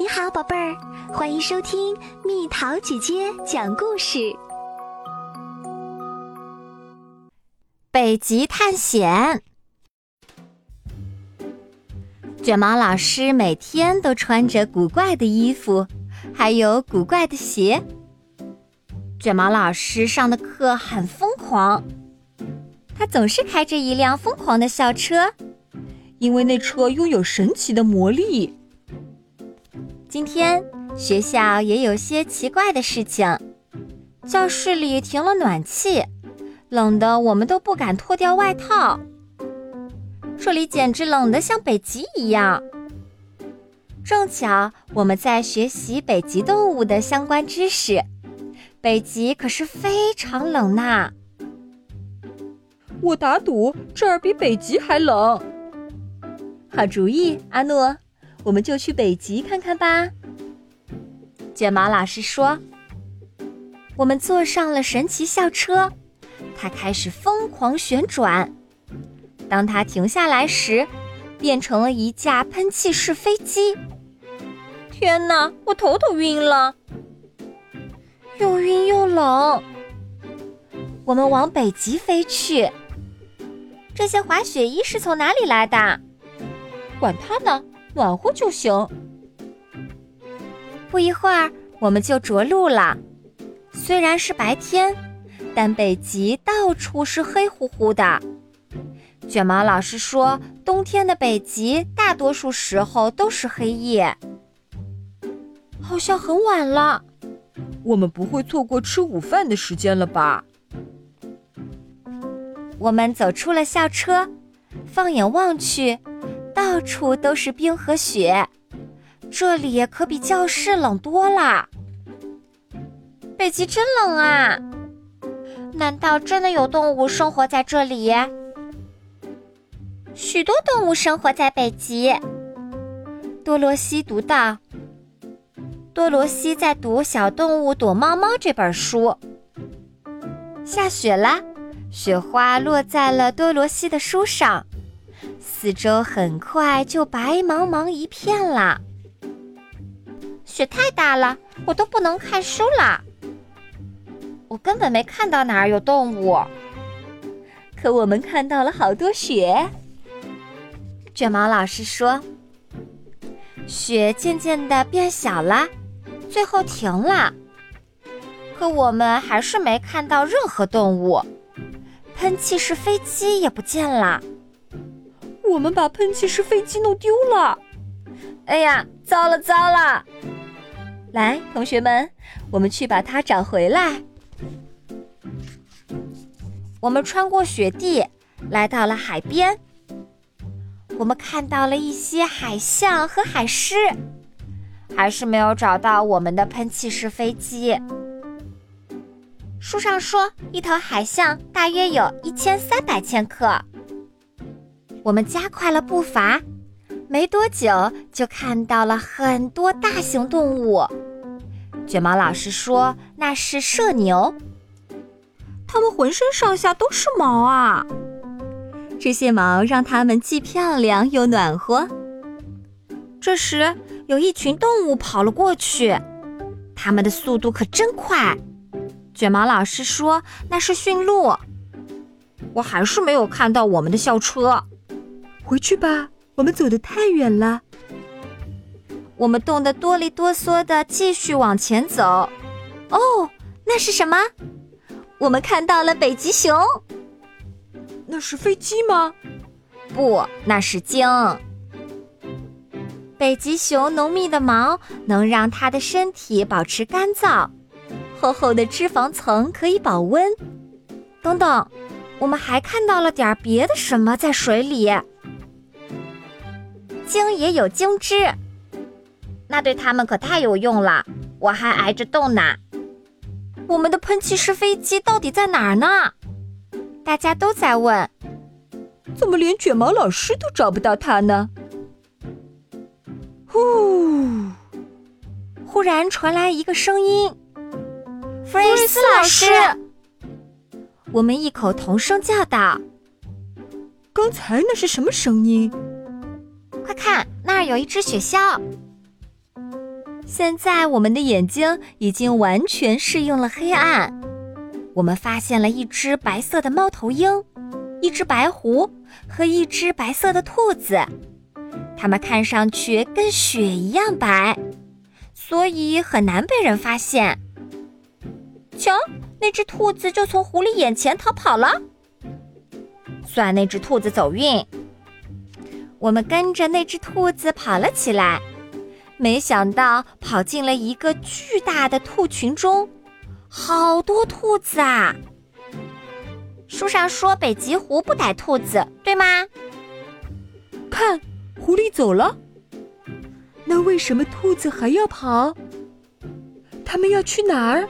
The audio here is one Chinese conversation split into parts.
你好，宝贝儿，欢迎收听蜜桃姐姐讲故事。北极探险，卷毛老师每天都穿着古怪的衣服，还有古怪的鞋。卷毛老师上的课很疯狂，他总是开着一辆疯狂的校车，因为那车拥有神奇的魔力。今天学校也有些奇怪的事情，教室里停了暖气，冷的我们都不敢脱掉外套。这里简直冷得像北极一样。正巧我们在学习北极动物的相关知识，北极可是非常冷呐。我打赌这儿比北极还冷。好主意，阿诺。我们就去北极看看吧。卷毛老师说：“我们坐上了神奇校车，它开始疯狂旋转。当它停下来时，变成了一架喷气式飞机。天哪，我头都晕了，又晕又冷。我们往北极飞去。这些滑雪衣是从哪里来的？管它呢。”暖和就行。不一会儿，我们就着陆了。虽然是白天，但北极到处是黑乎乎的。卷毛老师说，冬天的北极大多数时候都是黑夜。好像很晚了，我们不会错过吃午饭的时间了吧？我们走出了校车，放眼望去。到处都是冰和雪，这里可比教室冷多了。北极真冷啊！难道真的有动物生活在这里？许多动物生活在北极。多罗西读道。多罗西在读《小动物躲猫猫》这本书。下雪了，雪花落在了多罗西的书上。四周很快就白茫茫一片了，雪太大了，我都不能看书了。我根本没看到哪儿有动物，可我们看到了好多雪。卷毛老师说：“雪渐渐的变小了，最后停了。可我们还是没看到任何动物，喷气式飞机也不见了。”我们把喷气式飞机弄丢了，哎呀，糟了糟了！来，同学们，我们去把它找回来。我们穿过雪地，来到了海边。我们看到了一些海象和海狮，还是没有找到我们的喷气式飞机。书上说，一头海象大约有一千三百千克。我们加快了步伐，没多久就看到了很多大型动物。卷毛老师说那是麝牛，它们浑身上下都是毛啊！这些毛让它们既漂亮又暖和。这时，有一群动物跑了过去，它们的速度可真快。卷毛老师说那是驯鹿，我还是没有看到我们的校车。回去吧，我们走得太远了。我们冻得哆里哆嗦的，继续往前走。哦，那是什么？我们看到了北极熊。那是飞机吗？不，那是鲸。北极熊浓密的毛能让它的身体保持干燥，厚厚的脂肪层可以保温。等等，我们还看到了点别的什么在水里。鲸也有鲸汁，那对他们可太有用了。我还挨着冻呢。我们的喷气式飞机到底在哪儿呢？大家都在问。怎么连卷毛老师都找不到他呢？呼！忽然传来一个声音：“弗瑞斯老师！”我们异口同声叫道：“刚才那是什么声音？”快看，那儿有一只雪鸮。现在我们的眼睛已经完全适应了黑暗。我们发现了一只白色的猫头鹰，一只白狐和一只白色的兔子，它们看上去跟雪一样白，所以很难被人发现。瞧，那只兔子就从狐狸眼前逃跑了。算那只兔子走运。我们跟着那只兔子跑了起来，没想到跑进了一个巨大的兔群中，好多兔子啊！书上说北极狐不逮兔子，对吗？看，狐狸走了。那为什么兔子还要跑？他们要去哪儿？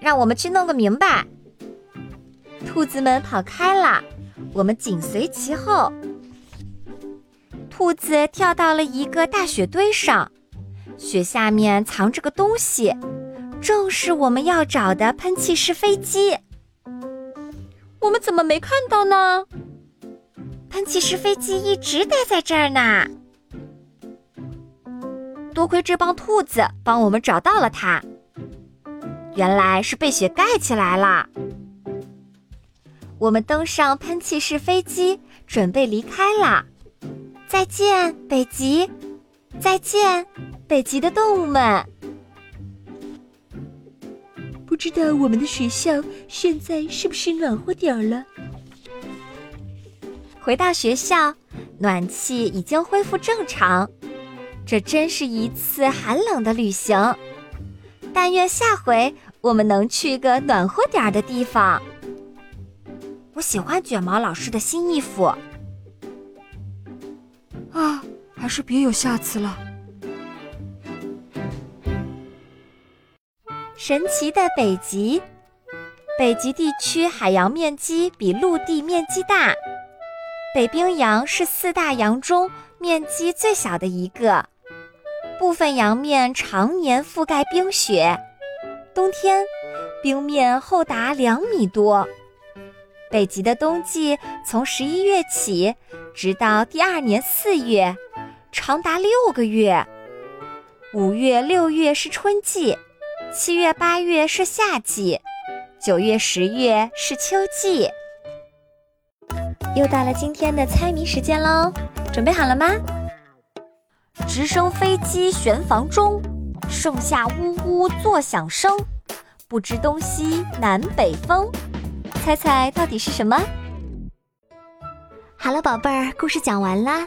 让我们去弄个明白。兔子们跑开了，我们紧随其后。兔子跳到了一个大雪堆上，雪下面藏着个东西，正是我们要找的喷气式飞机。我们怎么没看到呢？喷气式飞机一直待在这儿呢。多亏这帮兔子帮我们找到了它，原来是被雪盖起来了。我们登上喷气式飞机，准备离开了。再见，北极！再见，北极的动物们！不知道我们的学校现在是不是暖和点儿了？回到学校，暖气已经恢复正常。这真是一次寒冷的旅行。但愿下回我们能去个暖和点儿的地方。我喜欢卷毛老师的新衣服。还是别有下次了。神奇的北极，北极地区海洋面积比陆地面积大。北冰洋是四大洋中面积最小的一个，部分洋面常年覆盖冰雪，冬天冰面厚达两米多。北极的冬季从十一月起，直到第二年四月，长达六个月。五月、六月是春季，七月、八月是夏季，九月、十月是秋季。又到了今天的猜谜时间喽，准备好了吗？直升飞机悬房中，盛夏呜呜作响声，不知东西南北风。猜猜到底是什么？好了，宝贝儿，故事讲完啦。